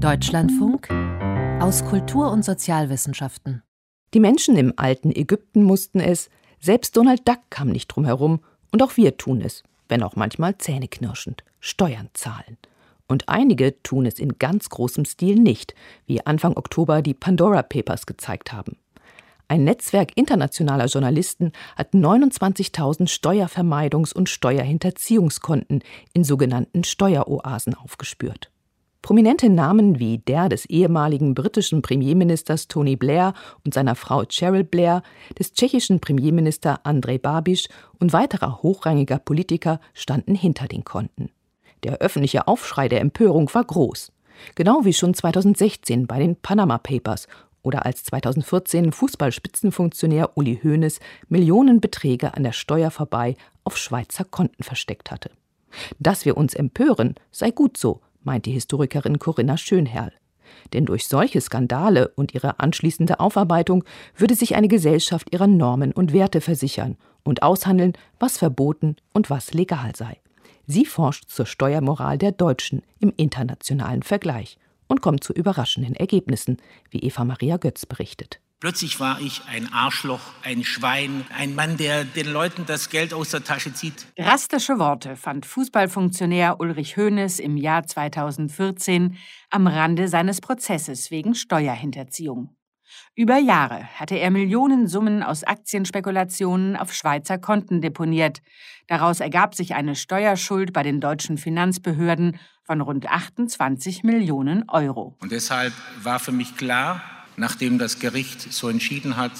Deutschlandfunk aus Kultur- und Sozialwissenschaften. Die Menschen im alten Ägypten mussten es, selbst Donald Duck kam nicht drum herum, und auch wir tun es, wenn auch manchmal zähneknirschend, Steuern zahlen. Und einige tun es in ganz großem Stil nicht, wie Anfang Oktober die Pandora Papers gezeigt haben. Ein Netzwerk internationaler Journalisten hat 29.000 Steuervermeidungs- und Steuerhinterziehungskonten in sogenannten Steueroasen aufgespürt. Prominente Namen wie der des ehemaligen britischen Premierministers Tony Blair und seiner Frau Cheryl Blair, des tschechischen Premierminister Andrej Babiš und weiterer hochrangiger Politiker standen hinter den Konten. Der öffentliche Aufschrei der Empörung war groß. Genau wie schon 2016 bei den Panama Papers oder als 2014 Fußballspitzenfunktionär Uli Hoeneß Millionenbeträge an der Steuer vorbei auf Schweizer Konten versteckt hatte. Dass wir uns empören, sei gut so, meint die Historikerin Corinna Schönherrl. Denn durch solche Skandale und ihre anschließende Aufarbeitung würde sich eine Gesellschaft ihrer Normen und Werte versichern und aushandeln, was verboten und was legal sei. Sie forscht zur Steuermoral der Deutschen im internationalen Vergleich und kommt zu überraschenden Ergebnissen, wie Eva Maria Götz berichtet. Plötzlich war ich ein Arschloch, ein Schwein, ein Mann, der den Leuten das Geld aus der Tasche zieht. Drastische Worte fand Fußballfunktionär Ulrich Hoeneß im Jahr 2014 am Rande seines Prozesses wegen Steuerhinterziehung. Über Jahre hatte er Millionensummen aus Aktienspekulationen auf Schweizer Konten deponiert. Daraus ergab sich eine Steuerschuld bei den deutschen Finanzbehörden von rund 28 Millionen Euro. Und deshalb war für mich klar, nachdem das Gericht so entschieden hat,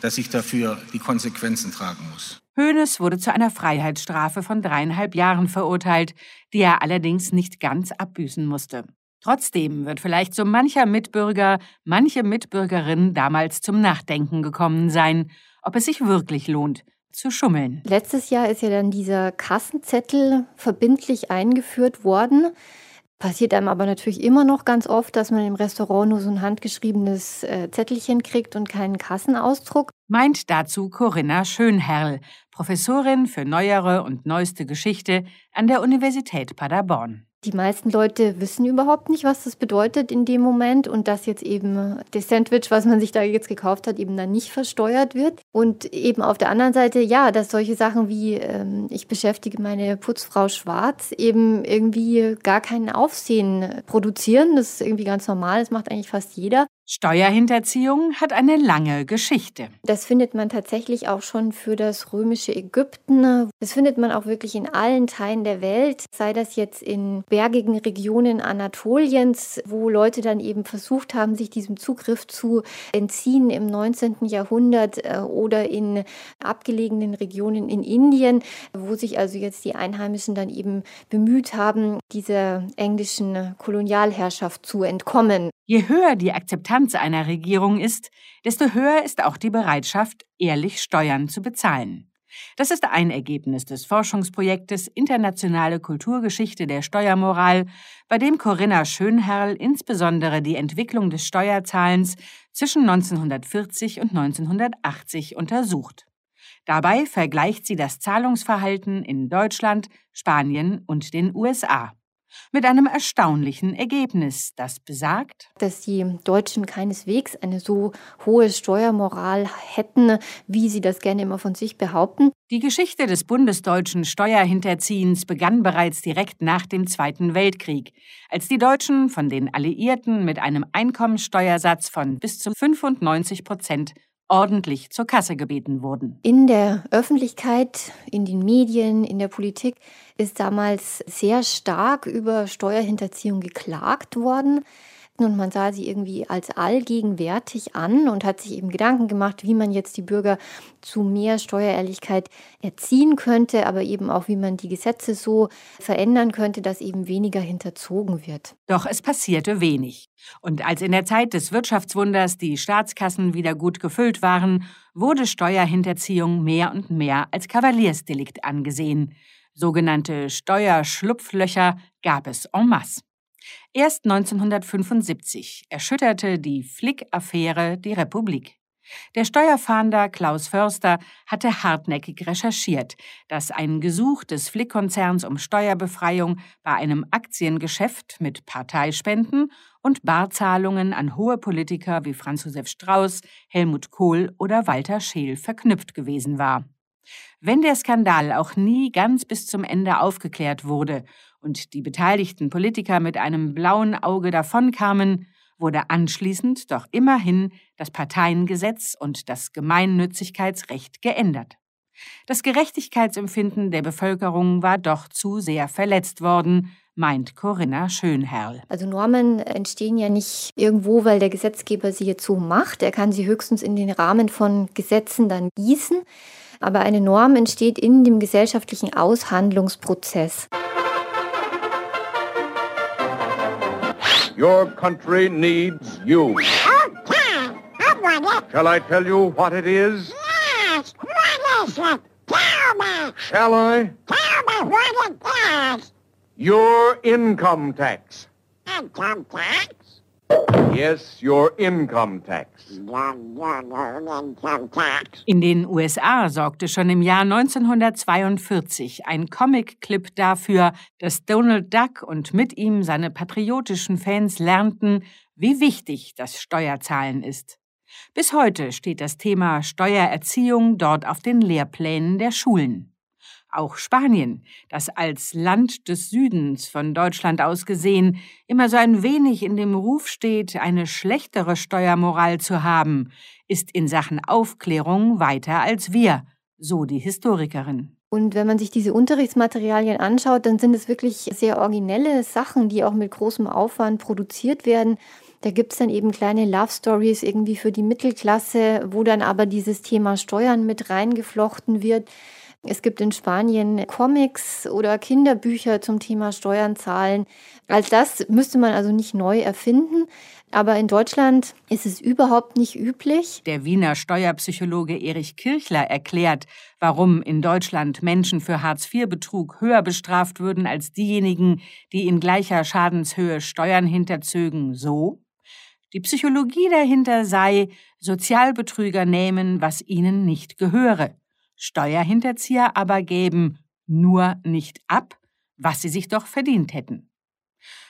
dass ich dafür die Konsequenzen tragen muss. Hoeneß wurde zu einer Freiheitsstrafe von dreieinhalb Jahren verurteilt, die er allerdings nicht ganz abbüßen musste. Trotzdem wird vielleicht so mancher Mitbürger, manche Mitbürgerin damals zum Nachdenken gekommen sein, ob es sich wirklich lohnt, zu schummeln. Letztes Jahr ist ja dann dieser Kassenzettel verbindlich eingeführt worden. Passiert einem aber natürlich immer noch ganz oft, dass man im Restaurant nur so ein handgeschriebenes äh, Zettelchen kriegt und keinen Kassenausdruck. Meint dazu Corinna Schönherrl, Professorin für neuere und neueste Geschichte an der Universität Paderborn. Die meisten Leute wissen überhaupt nicht, was das bedeutet in dem Moment und dass jetzt eben das Sandwich, was man sich da jetzt gekauft hat, eben dann nicht versteuert wird. Und eben auf der anderen Seite, ja, dass solche Sachen wie ähm, ich beschäftige meine Putzfrau schwarz eben irgendwie gar keinen Aufsehen produzieren. Das ist irgendwie ganz normal, das macht eigentlich fast jeder. Steuerhinterziehung hat eine lange Geschichte. Das findet man tatsächlich auch schon für das römische Ägypten. Das findet man auch wirklich in allen Teilen der Welt, sei das jetzt in bergigen Regionen Anatoliens, wo Leute dann eben versucht haben, sich diesem Zugriff zu entziehen im 19. Jahrhundert äh, oder in abgelegenen Regionen in Indien, wo sich also jetzt die Einheimischen dann eben bemüht haben, dieser englischen Kolonialherrschaft zu entkommen. Je höher die Akzeptanz einer Regierung ist, desto höher ist auch die Bereitschaft, ehrlich Steuern zu bezahlen. Das ist ein Ergebnis des Forschungsprojektes Internationale Kulturgeschichte der Steuermoral, bei dem Corinna Schönherrl insbesondere die Entwicklung des Steuerzahlens zwischen 1940 und 1980 untersucht. Dabei vergleicht sie das Zahlungsverhalten in Deutschland, Spanien und den USA mit einem erstaunlichen Ergebnis, das besagt, dass die Deutschen keineswegs eine so hohe Steuermoral hätten, wie sie das gerne immer von sich behaupten. Die Geschichte des bundesdeutschen Steuerhinterziehens begann bereits direkt nach dem Zweiten Weltkrieg, als die Deutschen von den Alliierten mit einem Einkommensteuersatz von bis zu 95 Prozent ordentlich zur Kasse gebeten wurden. In der Öffentlichkeit, in den Medien, in der Politik ist damals sehr stark über Steuerhinterziehung geklagt worden und man sah sie irgendwie als allgegenwärtig an und hat sich eben Gedanken gemacht, wie man jetzt die Bürger zu mehr Steuerehrlichkeit erziehen könnte, aber eben auch, wie man die Gesetze so verändern könnte, dass eben weniger hinterzogen wird. Doch es passierte wenig. Und als in der Zeit des Wirtschaftswunders die Staatskassen wieder gut gefüllt waren, wurde Steuerhinterziehung mehr und mehr als Kavaliersdelikt angesehen. Sogenannte Steuerschlupflöcher gab es en masse. Erst 1975 erschütterte die Flick-Affäre die Republik. Der Steuerfahnder Klaus Förster hatte hartnäckig recherchiert, dass ein Gesuch des Flick-Konzerns um Steuerbefreiung bei einem Aktiengeschäft mit Parteispenden und Barzahlungen an hohe Politiker wie Franz Josef Strauß, Helmut Kohl oder Walter Scheel verknüpft gewesen war. Wenn der Skandal auch nie ganz bis zum Ende aufgeklärt wurde und die beteiligten Politiker mit einem blauen Auge davonkamen, wurde anschließend doch immerhin das Parteiengesetz und das Gemeinnützigkeitsrecht geändert. Das Gerechtigkeitsempfinden der Bevölkerung war doch zu sehr verletzt worden, meint Corinna Schönherrl. Also Normen entstehen ja nicht irgendwo, weil der Gesetzgeber sie jetzt so macht. Er kann sie höchstens in den Rahmen von Gesetzen dann gießen. Aber eine Norm entsteht in dem gesellschaftlichen Aushandlungsprozess. Your country needs you. Okay, I want it. Shall I tell you what it is? Yes, what is it? Tell me. Shall I? Tell me what it is. Your income tax. Income tax? Yes, your income tax. In den USA sorgte schon im Jahr 1942 ein Comic-Clip dafür, dass Donald Duck und mit ihm seine patriotischen Fans lernten, wie wichtig das Steuerzahlen ist. Bis heute steht das Thema Steuererziehung dort auf den Lehrplänen der Schulen. Auch Spanien, das als Land des Südens von Deutschland aus gesehen immer so ein wenig in dem Ruf steht, eine schlechtere Steuermoral zu haben, ist in Sachen Aufklärung weiter als wir, so die Historikerin. Und wenn man sich diese Unterrichtsmaterialien anschaut, dann sind es wirklich sehr originelle Sachen, die auch mit großem Aufwand produziert werden. Da gibt es dann eben kleine Love Stories irgendwie für die Mittelklasse, wo dann aber dieses Thema Steuern mit reingeflochten wird. Es gibt in Spanien Comics oder Kinderbücher zum Thema Steuern zahlen. Als das müsste man also nicht neu erfinden. Aber in Deutschland ist es überhaupt nicht üblich. Der Wiener Steuerpsychologe Erich Kirchler erklärt, warum in Deutschland Menschen für Hartz-IV-Betrug höher bestraft würden als diejenigen, die in gleicher Schadenshöhe Steuern hinterzögen, so. Die Psychologie dahinter sei, Sozialbetrüger nehmen, was ihnen nicht gehöre. Steuerhinterzieher aber gäben nur nicht ab, was sie sich doch verdient hätten.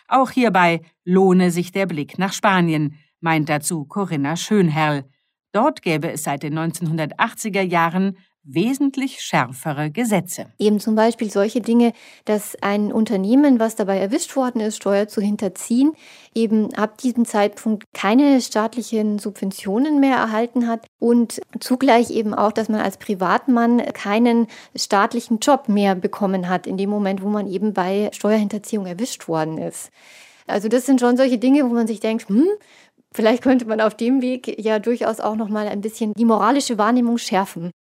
Auch hierbei lohne sich der Blick nach Spanien, meint dazu Corinna Schönherrl. Dort gäbe es seit den 1980er Jahren wesentlich schärfere Gesetze. Eben zum Beispiel solche Dinge, dass ein Unternehmen, was dabei erwischt worden ist, Steuer zu hinterziehen, eben ab diesem Zeitpunkt keine staatlichen Subventionen mehr erhalten hat und zugleich eben auch, dass man als Privatmann keinen staatlichen Job mehr bekommen hat in dem Moment, wo man eben bei Steuerhinterziehung erwischt worden ist. Also das sind schon solche Dinge, wo man sich denkt, hm, Vielleicht könnte man auf dem Weg ja durchaus auch noch mal ein bisschen die moralische Wahrnehmung schärfen.